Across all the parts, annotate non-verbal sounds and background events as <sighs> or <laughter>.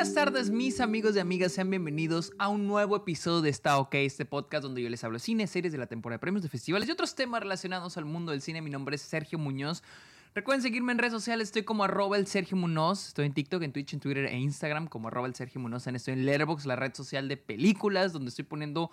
buenas tardes, mis amigos y amigas. Sean bienvenidos a un nuevo episodio de Está OK, este podcast donde yo les hablo de cine, series de la temporada de premios, de festivales y otros temas relacionados al mundo del cine. Mi nombre es Sergio Muñoz. Recuerden seguirme en redes sociales, estoy como arroba el Sergio Muñoz, estoy en TikTok, en Twitch, en Twitter e Instagram como arroba el Sergio Muñoz, estoy en Letterboxd, la red social de películas, donde estoy poniendo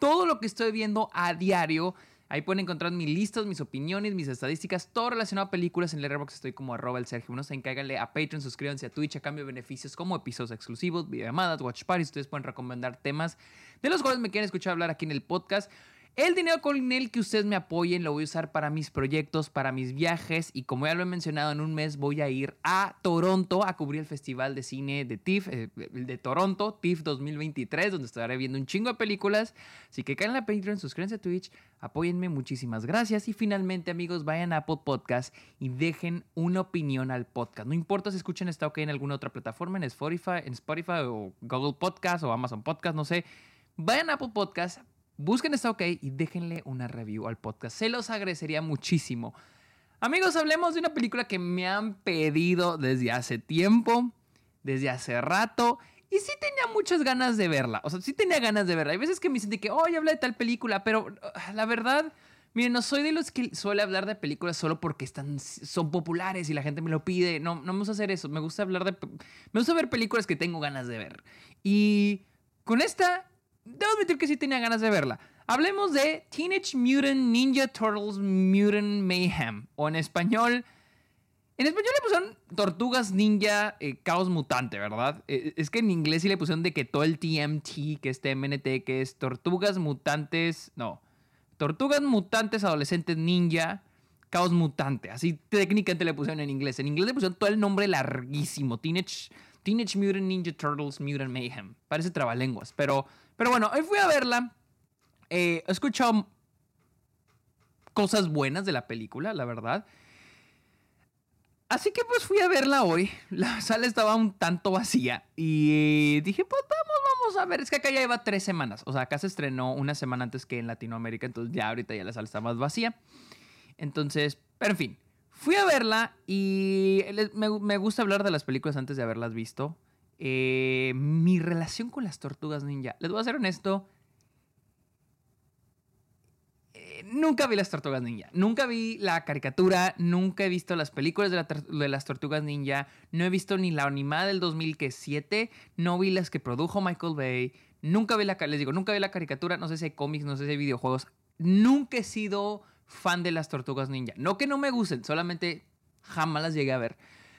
todo lo que estoy viendo a diario. Ahí pueden encontrar mis listas, mis opiniones, mis estadísticas, todo relacionado a películas. En Letterboxd estoy como arroba el Sergio Muñoz. Encáiganle a Patreon, suscríbanse a Twitch a cambio de beneficios como episodios exclusivos, videollamadas, watch parties. Ustedes pueden recomendar temas de los cuales me quieren escuchar hablar aquí en el podcast. El dinero con el que ustedes me apoyen lo voy a usar para mis proyectos, para mis viajes y como ya lo he mencionado, en un mes voy a ir a Toronto a cubrir el Festival de Cine de TIFF, eh, de Toronto, TIFF 2023, donde estaré viendo un chingo de películas. Así que caen en la Patreon, suscríbanse a Twitch, apóyenme, muchísimas gracias. Y finalmente, amigos, vayan a Apple Podcast y dejen una opinión al podcast. No importa si escuchan esta OK en alguna otra plataforma, en Spotify, en Spotify o Google Podcast o Amazon Podcast, no sé. Vayan a Apple Podcast, busquen esta OK y déjenle una review al podcast. Se los agradecería muchísimo. Amigos, hablemos de una película que me han pedido desde hace tiempo, desde hace rato. Y sí tenía muchas ganas de verla. O sea, sí tenía ganas de verla. Hay veces que me dicen que, oh, ya hablé de tal película, pero ah, la verdad, miren, no soy de los que suele hablar de películas solo porque están, son populares y la gente me lo pide. No, no me gusta hacer eso. Me gusta hablar de. Me gusta ver películas que tengo ganas de ver. Y con esta debo admitir que sí tenía ganas de verla. Hablemos de Teenage Mutant Ninja Turtles Mutant Mayhem. O en español. En español le pusieron Tortugas Ninja eh, Caos Mutante, ¿verdad? Eh, es que en inglés sí le pusieron de que todo el TMT, que es TMNT, que es Tortugas Mutantes. No. Tortugas Mutantes Adolescentes Ninja Caos Mutante. Así técnicamente le pusieron en inglés. En inglés le pusieron todo el nombre larguísimo. Teenage, Teenage Mutant Ninja Turtles Mutant Mayhem. Parece trabalenguas. Pero, pero bueno, hoy fui a verla. Eh, he escuchado cosas buenas de la película, la verdad. Así que pues fui a verla hoy. <laughs> La sala estaba un tanto vacía. Y dije, pues vamos, vamos a ver. Es que acá ya lleva tres semanas. O sea, acá se estrenó una semana antes que en Latinoamérica. Entonces ya ahorita ya la sala está más vacía. Entonces, pero en fin. Fui a verla y me, gusta hablar de las películas antes de haberlas visto. Eh, mi relación con las tortugas ninja. Les voy a ser honesto. Eh, nunca vi las tortugas ninja. Nunca vi la caricatura. Nunca he visto las películas de, las tortugas ninja. No he visto ni la animada del 2007. No vi las que produjo Michael Bay. Nunca vi la. Les digo, nunca vi la caricatura. No sé si hay cómics, no sé si hay videojuegos. Nunca he sido fan de las tortugas ninja. No que no me gusten, solamente jamás las llegué a ver.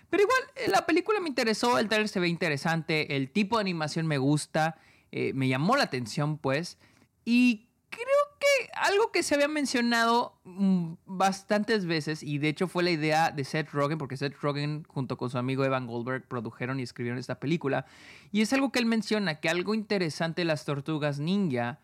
Pero igual, eh, la película me interesó, el trailer se ve interesante, el tipo de animación me gusta, eh, me llamó la atención pues. Y creo que algo que se había mencionado mm, bastantes veces, y de hecho fue la idea de Seth Rogen, porque Seth Rogen junto con su amigo Evan Goldberg produjeron y escribieron esta película, y es algo que él menciona, que algo interesante de las tortugas ninja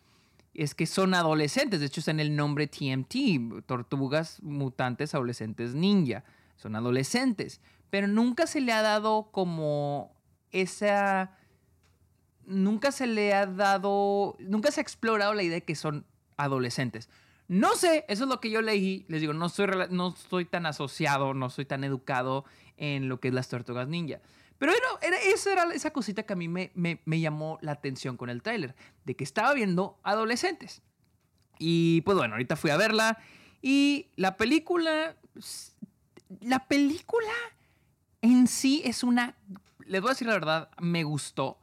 es que son adolescentes. De hecho, está en el nombre TMT, Tortugas Mutantes Adolescentes Ninja. Son adolescentes. Pero nunca se le ha dado como esa... Nunca se le ha dado... Nunca se ha explorado la idea de que son adolescentes. No sé, eso es lo que yo leí. Les digo, no soy, no estoy tan asociado, no soy tan educado en lo que es las tortugas ninja. Pero era, esa era esa cosita que a mí me, me, llamó la atención con el tráiler, de que estaba viendo adolescentes. Y pues bueno, ahorita fui a verla y la película, la película en sí es una, les voy a decir la verdad, me gustó.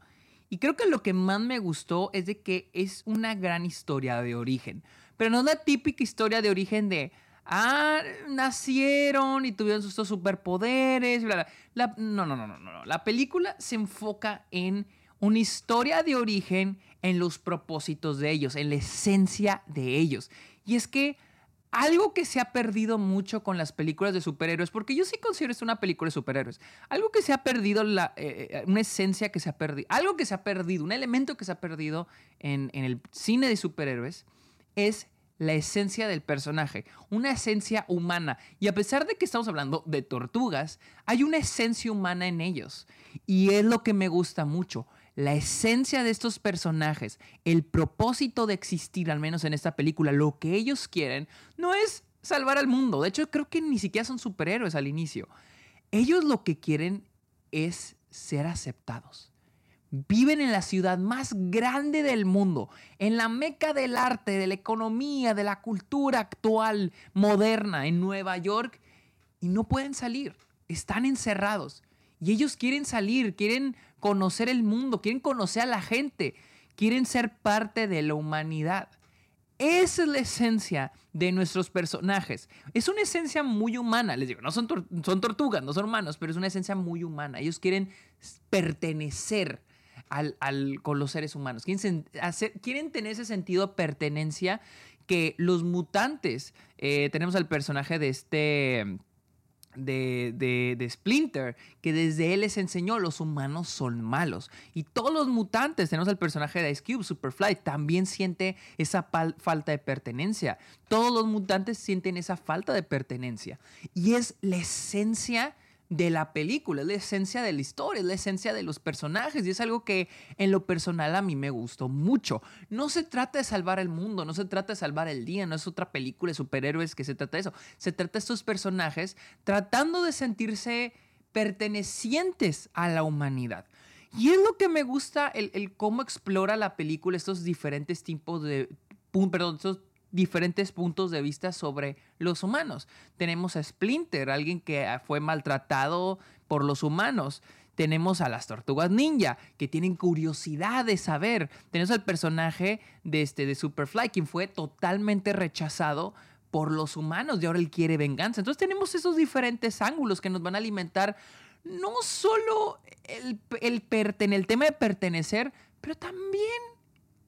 Y creo que lo que más me gustó es de que es una gran historia de origen. Pero no es la típica historia de origen de, ah, nacieron y tuvieron sus superpoderes. No, no, no, no, no. La película se enfoca en una historia de origen, en los propósitos de ellos, en la esencia de ellos. Y es que algo que se ha perdido mucho con las películas de superhéroes, porque yo sí considero esto una película de superhéroes, algo que se ha perdido, la, eh, eh, una esencia que se ha perdido, algo que se ha perdido, un elemento que se ha perdido en, en el cine de superhéroes, es la esencia del personaje, una esencia humana. Y a pesar de que estamos hablando de tortugas, hay una esencia humana en ellos. Y es lo que me gusta mucho. La esencia de estos personajes, el propósito de existir, al menos en esta película, lo que ellos quieren, no es salvar al mundo. De hecho, creo que ni siquiera son superhéroes al inicio. Ellos lo que quieren es ser aceptados. viven en la ciudad más grande del mundo, en la meca del arte, de la economía, de la cultura actual, moderna, en Nueva York, y no pueden salir, están encerrados. Y ellos quieren salir, quieren conocer el mundo, quieren conocer a la gente, quieren ser parte de la humanidad. Esa es la esencia de nuestros personajes. Es una esencia muy humana, les digo, no son, son tortugas, no son humanos, pero es una esencia muy humana. Ellos quieren pertenecer al, con los seres humanos, quieren, quieren tener ese sentido de pertenencia que los mutantes, eh, tenemos al personaje de este de, de, Splinter, que desde él les enseñó los humanos son malos. Y todos los mutantes, tenemos el personaje de Ice Cube, Superfly, también siente esa falta de pertenencia. Todos los mutantes sienten esa falta de pertenencia. Y es la esencia de la película, es la esencia de la historia, es la esencia de los personajes y es algo que en lo personal a mí me gustó mucho. No se trata de salvar el mundo, no se trata de salvar el día, no es otra película de superhéroes que se trata de eso. Se trata de estos personajes tratando de sentirse pertenecientes a la humanidad. Y es lo que me gusta, el, cómo explora la película estos diferentes tipos de... Perdón, estos diferentes puntos de vista sobre los humanos. Tenemos a Splinter, alguien que fue maltratado por los humanos. Tenemos a las tortugas ninja, que tienen curiosidad de saber. Tenemos al personaje de, este, de Superfly, quien fue totalmente rechazado por los humanos y ahora él quiere venganza. Entonces tenemos esos diferentes ángulos que nos van a alimentar no solo el, el, el tema de pertenecer, pero también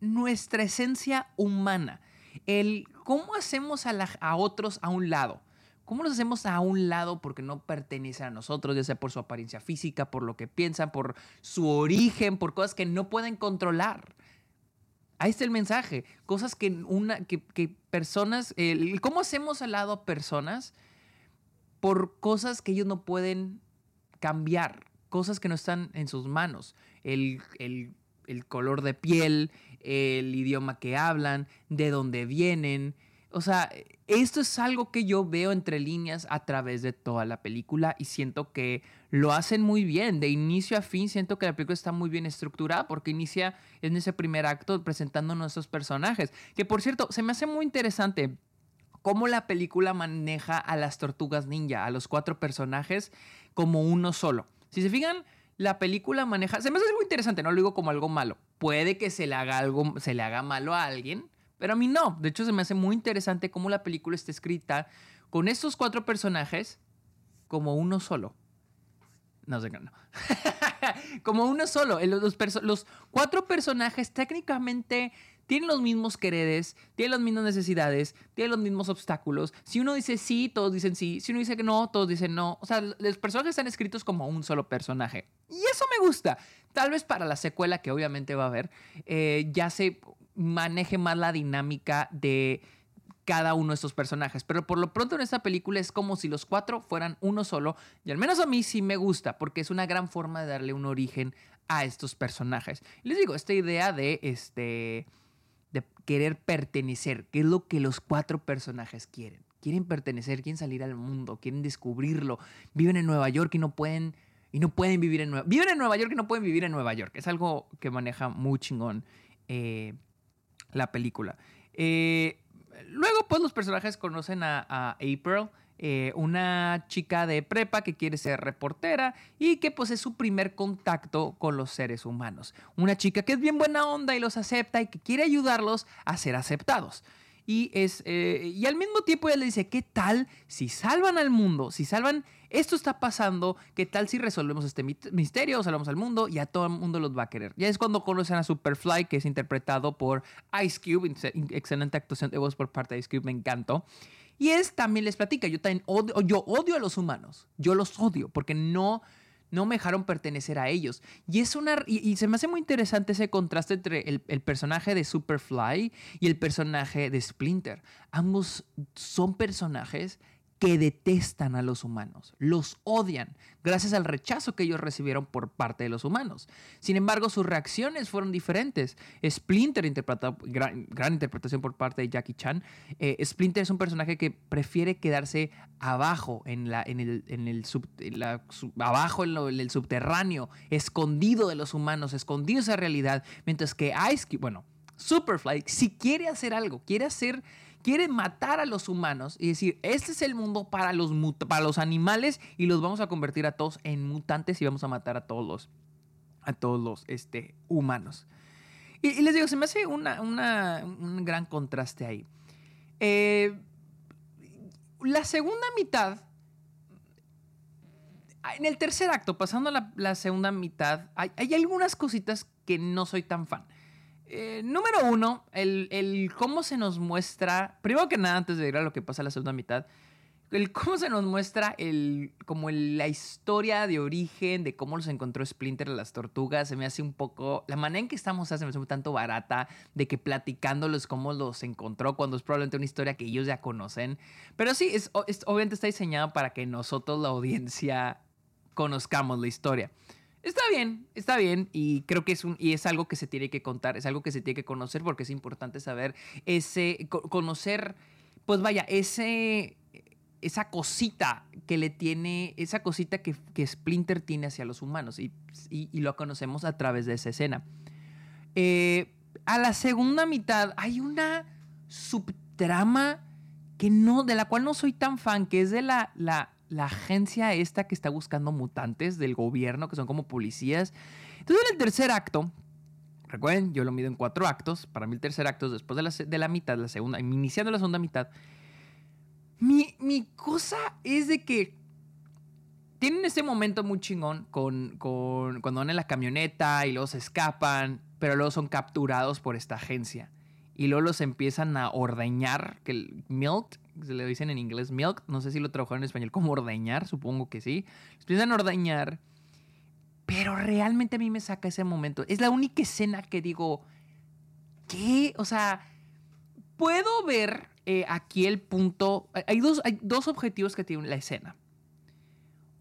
nuestra esencia humana el cómo hacemos a, otros a un lado. ¿Cómo nos hacemos a un lado porque no pertenecen a nosotros, ya sea por su apariencia física, por lo que piensan, por su origen, por cosas que no pueden controlar? Ahí está el mensaje. Cosas que, una, que, personas, ¿cómo hacemos al lado a personas por cosas que ellos no pueden cambiar? Cosas que no están en sus manos. El, el el color de piel, el idioma que hablan, de dónde vienen. O sea, esto es algo que yo veo entre líneas a través de toda la película y siento que lo hacen muy bien. De inicio a fin siento que la película está muy bien estructurada porque inicia en ese primer acto presentando nuestros personajes. Que por cierto, se me hace muy interesante cómo la película maneja a las tortugas ninja, a los cuatro personajes, como uno solo. Si se fijan, la película maneja. Se me hace algo interesante, no lo digo como algo malo. Puede que se le haga algo, se le haga malo a alguien, pero a mí no. De hecho, se me hace muy interesante cómo la película está escrita con estos cuatro personajes como uno solo. No sé, no. <laughs> como uno solo. Los, los cuatro personajes técnicamente tienen los mismos quereres, tienen las mismas necesidades, tienen los mismos obstáculos. Si uno dice sí, todos dicen sí. Si uno dice que no, todos dicen no. O sea, los personajes están escritos como un solo personaje. Y eso me gusta. Tal vez para la secuela, que obviamente va a haber, eh, ya se maneje más la dinámica de cada uno de estos personajes. Pero por lo pronto en esta película es como si los cuatro fueran uno solo. Y al menos a mí sí me gusta, porque es una gran forma de darle un origen a estos personajes. les digo, esta idea de este de querer pertenecer, que es lo que los cuatro personajes quieren. Quieren pertenecer, quieren salir al mundo, quieren descubrirlo. Viven en Nueva York y no pueden y no pueden vivir en Nueva Viven en Nueva York y no pueden vivir en Nueva York. Es algo que maneja muy chingón eh, la película. Eh, luego, pues los personajes conocen a, a April. Eh, una chica de prepa que quiere ser reportera y que pues es su primer contacto con los seres humanos. Una chica que es bien buena onda y los acepta y que quiere ayudarlos a ser aceptados. Y, es, eh, y al mismo tiempo ella le dice, ¿qué tal si salvan al mundo? Si salvan, esto está pasando, ¿qué tal si resolvemos este misterio, salvamos al mundo y a todo el mundo los va a querer? Ya es cuando conocen a Superfly, que es interpretado por Ice Cube, excelente actuación de voz por parte de Ice Cube, me encantó. Y es también les platica, yo también odio, yo odio a los humanos, yo los odio porque no, no me dejaron pertenecer a ellos. Y es una y, se me hace muy interesante ese contraste entre el, el, personaje de Superfly y el personaje de Splinter. Ambos son personajes que detestan a los humanos, los odian, gracias al rechazo que ellos recibieron por parte de los humanos. Sin embargo, sus reacciones fueron diferentes. Splinter, gran, interpretación por parte de Jackie Chan, eh, Splinter es un personaje que prefiere quedarse abajo, en, la, el, abajo en, el subterráneo, escondido de los humanos, escondido esa realidad, mientras que Ice bueno, Superfly, si quiere hacer algo, quiere hacer quiere matar a los humanos y decir, este es el mundo para los, para los animales y los vamos a convertir a todos en mutantes y vamos a matar a todos los, a todos los este, humanos. Y, les digo, se me hace una, un gran contraste ahí. Eh, la segunda mitad, en el tercer acto, pasando a la, segunda mitad, hay, hay algunas cositas que no soy tan fan. Eh, número uno, el, cómo se nos muestra, primero que nada, antes de ir a lo que pasa en la segunda mitad, el cómo se nos muestra el, como la historia de origen de cómo los encontró Splinter las tortugas, se me hace un poco, la manera en que estamos se me hace un tanto barata, de que platicándolos cómo los encontró, cuando es probablemente una historia que ellos ya conocen. Pero sí, es, obviamente está diseñado para que nosotros, la audiencia, conozcamos la historia. Está bien, está bien y creo que es un y es algo que se tiene que contar, es algo que se tiene que conocer porque es importante saber ese conocer pues vaya, ese esa cosita que le tiene, esa cosita que, Splinter tiene hacia los humanos y, lo conocemos a través de esa escena. Eh, a la segunda mitad hay una subtrama que no, de la cual no soy tan fan, que es de la, la la agencia esta que está buscando mutantes del gobierno, que son como policías. Entonces, en el tercer acto, recuerden, yo lo mido en cuatro actos. Para mí, el tercer acto es después de la, de la mitad, la segunda, iniciando la segunda mitad. Mi, mi cosa es de que tienen ese momento muy chingón con, con, cuando van en la camioneta y luego se escapan, pero luego son capturados por esta agencia. Y luego los empiezan a ordeñar, que el milk, se le dicen en inglés milk, no sé si lo trabajaron en español como ordeñar, supongo que sí. Empiezan a ordeñar, pero realmente a mí me saca ese momento. Es la única escena que digo, ¿qué? O sea, puedo ver eh, aquí el punto. Hay dos, hay dos objetivos que tiene la escena.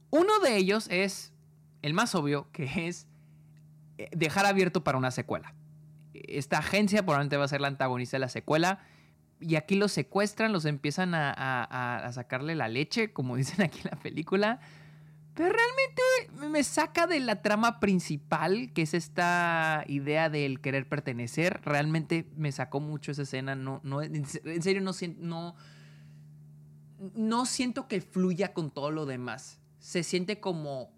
Uno de ellos es el más obvio, que es eh, dejar abierto para una secuela. Esta agencia probablemente va a ser la antagonista de la secuela y aquí los secuestran, los empiezan a, sacarle la leche, como <laughs> dicen aquí en la película. Pero realmente me saca de la trama principal, que es esta idea del querer pertenecer. Realmente me sacó mucho esa escena. No, no, en serio, no, no, no siento que fluya con todo lo demás. Se siente como.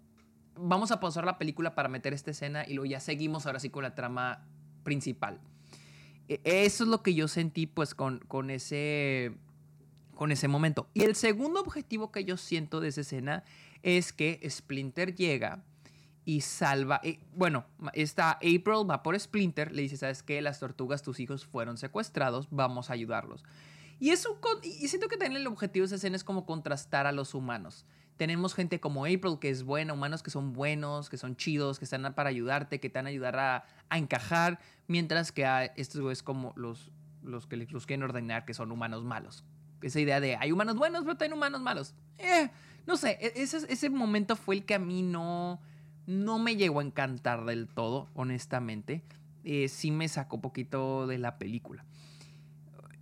Vamos a pausar la película para meter esta escena y luego ya seguimos ahora sí con la trama principal. E, eso es lo que yo sentí pues con, con, ese, con ese momento. Y el segundo objetivo que yo siento de esa escena es que Splinter llega y salva. Eh, bueno, esta April va por Splinter, le dice, ¿sabes qué? Las tortugas, tus hijos fueron secuestrados, vamos a ayudarlos. Y, eso, y siento que también el objetivo de esa escena es como contrastar a los humanos. Tenemos gente como April que es buena, humanos que son buenos, que son chidos, que están para ayudarte, que te van a ayudar a, encajar, mientras que a estos es como los, los que los quieren ordenar que son humanos malos. Esa idea de hay humanos buenos, pero también humanos malos. Eh, no sé, e, ese, ese momento fue el que a mí no, me llegó a encantar del todo, honestamente. Eh, sí me sacó poquito de la película.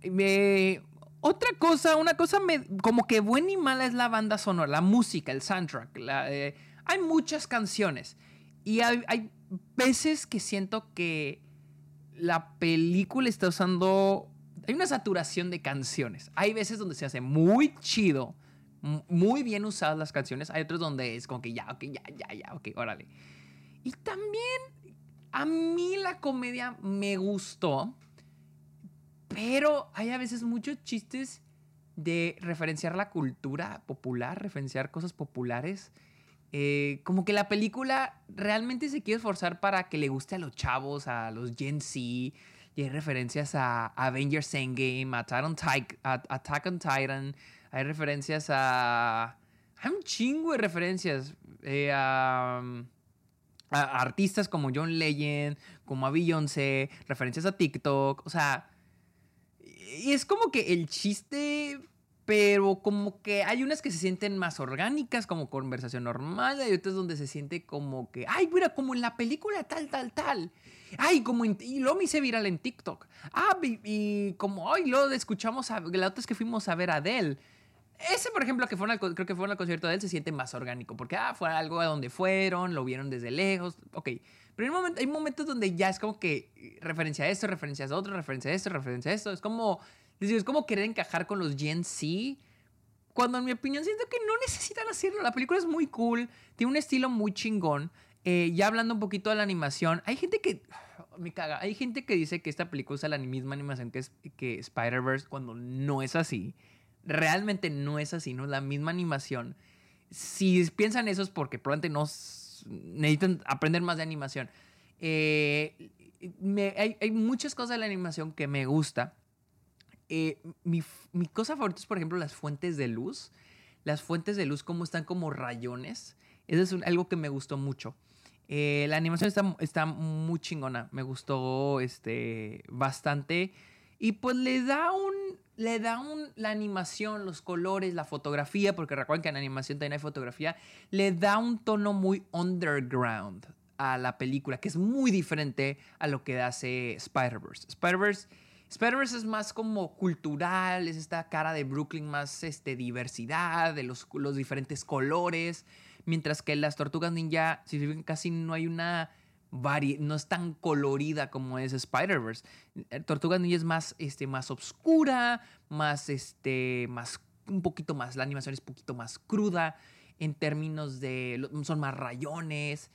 Me, otra cosa, una cosa como que buena y mala es la banda sonora, la música, el soundtrack. Eh, hay muchas canciones y hay, veces que siento que la película está usando... Hay una saturación de canciones. Hay veces donde se hace muy chido, muy bien usadas las canciones. Hay otros donde es como que ya, ok, ya, ya, ya, ok, órale. Y también a mí la comedia me gustó. Pero hay a veces muchos chistes de referenciar la cultura popular, referenciar cosas populares. Eh, como que la película realmente se quiere esforzar para que le guste a los chavos, a los Gen Z. Y hay referencias a Avengers Endgame, a Attack on, Titan. Hay referencias a... Hay un chingo de referencias eh, a, a, artistas como John Legend, como a Beyoncé, referencias a TikTok. O sea, es como que el chiste pero como que hay unas que se sienten más orgánicas, como conversación normal, hay otras donde se siente como que, ay, mira, como en la película tal, tal, tal. Ay, como en, y luego me hice viral en TikTok. Ah, y, como, ay, luego escuchamos, a, la otra es que fuimos a ver a Adele. Ese, por ejemplo, que fue al, creo que fue al concierto de él, se siente más orgánico, porque, ah, fue algo a donde fueron, lo vieron desde lejos, ok. Pero hay, momento, hay momentos donde ya es como que referencia a esto, referencia a otro, referencia a esto, referencia a esto. Es como es como querer encajar con los Gen Z. Cuando en mi opinión siento que no necesitan hacerlo. La película es muy cool. Tiene un estilo muy chingón. Eh, ya hablando un poquito de la animación. Hay gente que... <sighs> Me caga. Hay gente que dice que esta película usa la misma animación que, que Spider-Verse cuando no es así. Realmente no es así. No es la misma animación. Si piensan eso es porque probablemente no necesitan aprender más de animación. Eh, hay, hay, muchas cosas de la animación que me gusta. Eh, mi, mi, cosa favorita es, por ejemplo, las fuentes de luz. Las fuentes de luz, como están como rayones. Eso es algo que me gustó mucho. Eh, la animación está, está, muy chingona. Me gustó este, bastante. Y pues le da un. Le da un. La animación, los colores, la fotografía, porque recuerden que en animación también hay fotografía. Le da un tono muy underground a la película, que es muy diferente a lo que hace Spider-Verse. Spider-Verse Spider-Verse es más como cultural, es esta cara de Brooklyn más este, diversidad, de los, los diferentes colores, mientras que las Tortugas Ninja, si casi no hay una no es tan colorida como es Spider-Verse. Eh, Tortugas Ninja es más, este, más oscura, más, este, más, un poquito más, la animación es un poquito más cruda en términos de, son más rayones,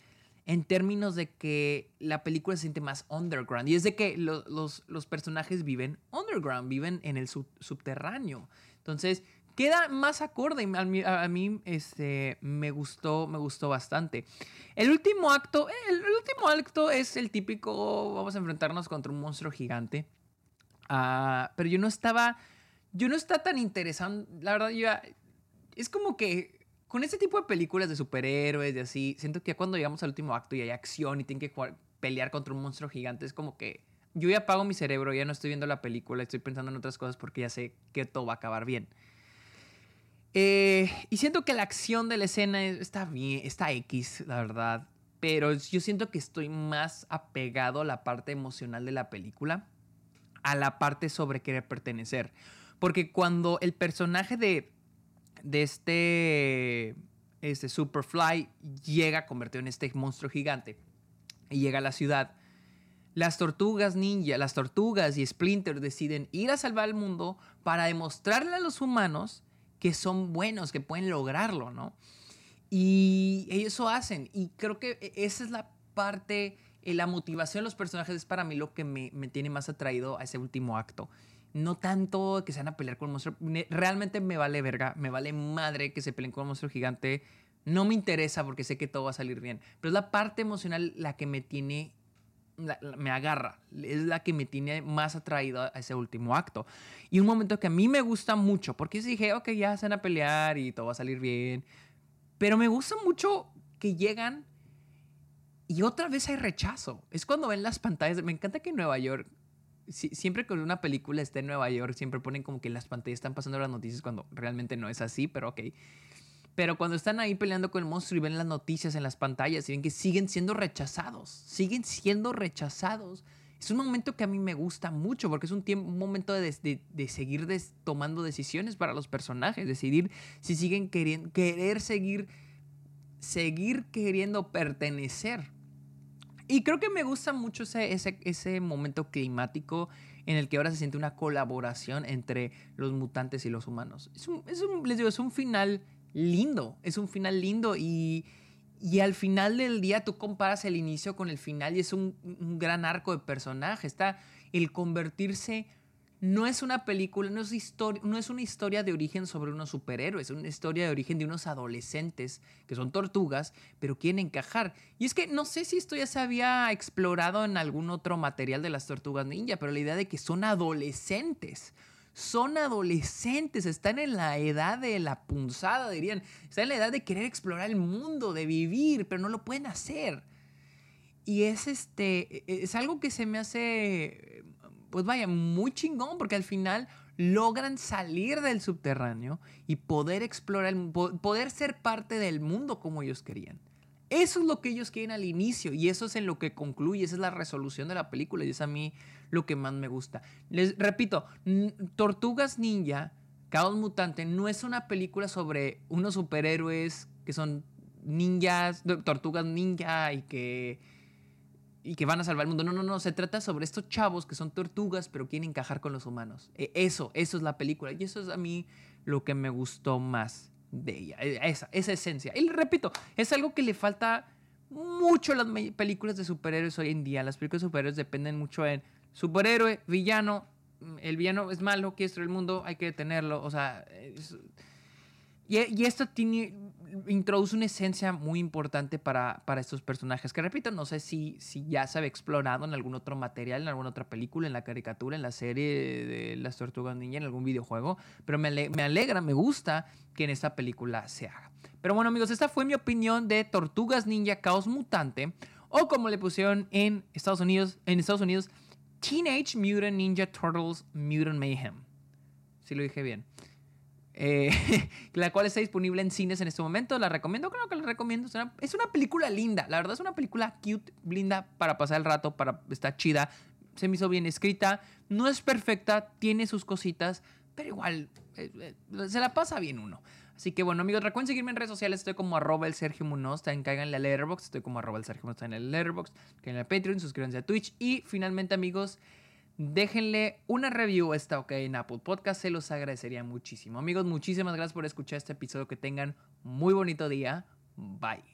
en términos de que la película se siente más underground. Y es de que los, los, personajes viven underground, viven en el subterráneo. Entonces, queda más acorde. A mí, este, me, gustó, me gustó bastante. El último acto, el, último acto es el típico, vamos a enfrentarnos contra un monstruo gigante. Ah, pero yo no estaba, yo no estaba tan interesado. La verdad, es como que con este tipo de películas de superhéroes y así, siento que ya cuando llegamos al último acto y hay acción y tienen que pelear contra un monstruo gigante, es como que yo ya apago mi cerebro, ya no estoy viendo la película, estoy pensando en otras cosas porque ya sé que todo va a acabar bien. Eh, y siento que la acción de la escena está bien, está X, la verdad. Pero yo siento que estoy más apegado a la parte emocional de la película, a la parte sobre querer pertenecer. Porque cuando el personaje de de este, este Superfly llega convertido en este monstruo gigante y llega a la ciudad. Las tortugas ninja, las tortugas y Splinter deciden ir a salvar al mundo para demostrarle a los humanos que son buenos, que pueden lograrlo, ¿no? Y eso hacen. Y creo que e, esa es la parte, eh, la motivación de los personajes es para mí lo que me, tiene más atraído a ese último acto no tanto que se van a pelear con un monstruo. Realmente me vale verga, me vale madre que se peleen con un monstruo gigante. No me interesa porque sé que todo va a salir bien. Pero es la parte emocional la que me tiene, me agarra. Es la que me tiene más atraído a ese último acto. Y un momento que a mí me gusta mucho, porque dije, ok, ya se van a pelear y todo va a salir bien. Pero me gusta mucho que llegan y otra vez hay rechazo. Es cuando ven las pantallas. Me encanta que en Nueva York siempre que una película esté en Nueva York, siempre ponen como que las pantallas están pasando las noticias cuando realmente no es así, pero ok. Pero cuando están ahí peleando con el monstruo y ven las noticias en las pantallas y ven que siguen siendo rechazados, siguen siendo rechazados. Es un momento que a mí me gusta mucho porque es un, tiempo, un momento de, de, seguir tomando decisiones para los personajes, decidir si siguen queriendo, querer seguir, seguir queriendo pertenecer y creo que me gusta mucho ese, ese, ese, momento climático en el que ahora se siente una colaboración entre los mutantes y los humanos. Es un, es un les digo, es un final lindo, es un final lindo y, y, al final del día tú comparas el inicio con el final y es un, un gran arco de personaje. Está el convertirse no es una película, no es, no es una historia de origen sobre unos superhéroes, es una historia de origen de unos adolescentes que son tortugas, pero quieren encajar. Y es que no sé si esto ya se había explorado en algún otro material de las tortugas ninja, pero la idea de que son adolescentes. Son adolescentes, están en la edad de la punzada, dirían. Están en la edad de querer explorar el mundo, de vivir, pero no lo pueden hacer. Y es este. Es algo que se me hace pues vaya, muy chingón, porque al final logran salir del subterráneo y poder explorar, poder ser parte del mundo como ellos querían. Eso es lo que ellos quieren al inicio y eso es en lo que concluye, esa es la resolución de la película y es a mí lo que más me gusta. Les repito, Tortugas Ninja, Caos Mutante, no es una película sobre unos superhéroes que son ninjas, tortugas ninja y que y que van a salvar el mundo. No, no, no. Se trata sobre estos chavos que son tortugas, pero quieren encajar con los humanos. E, eso, eso es la película. Y eso es a mí lo que me gustó más de ella. E, esa, esencia. Y repito, es algo que le falta mucho a las películas de superhéroes hoy en día. Las películas de superhéroes dependen mucho en superhéroe, villano. El villano es malo, quiere destruir el mundo, hay que detenerlo. O sea, y, esto introduce una esencia muy importante para, para, estos personajes. Que repito, no sé si, si ya se había explorado en algún otro material, en alguna otra película, en la caricatura, en la serie de las tortugas ninja, en algún videojuego. Pero me, me alegra, me gusta que en esta película se haga. Pero bueno, amigos, esta fue mi opinión de Tortugas Ninja Caos Mutante. O como le pusieron en Estados Unidos, en Estados Unidos, Teenage Mutant Ninja Turtles Mutant Mayhem. Si lo dije bien. Eh, <laughs> la cual está disponible en cines en este momento. La recomiendo, creo que la recomiendo. Es una, película linda, la verdad es una película cute, linda para pasar el rato, para está chida. Se me hizo bien escrita, no es perfecta, tiene sus cositas, pero igual eh, eh, se la pasa bien uno. Así que bueno, amigos, recuerden seguirme en redes sociales. Estoy como arroba el Sergio Munoz. También caigan la Letterboxd. Estoy como arroba el Sergio Munoz en el Letterboxd. en el Patreon. Suscríbanse a Twitch. Y finalmente, amigos, déjenle una review a esta OK en Apple Podcast, se los agradecería muchísimo. Amigos, muchísimas gracias por escuchar este episodio, que tengan muy bonito día, bye.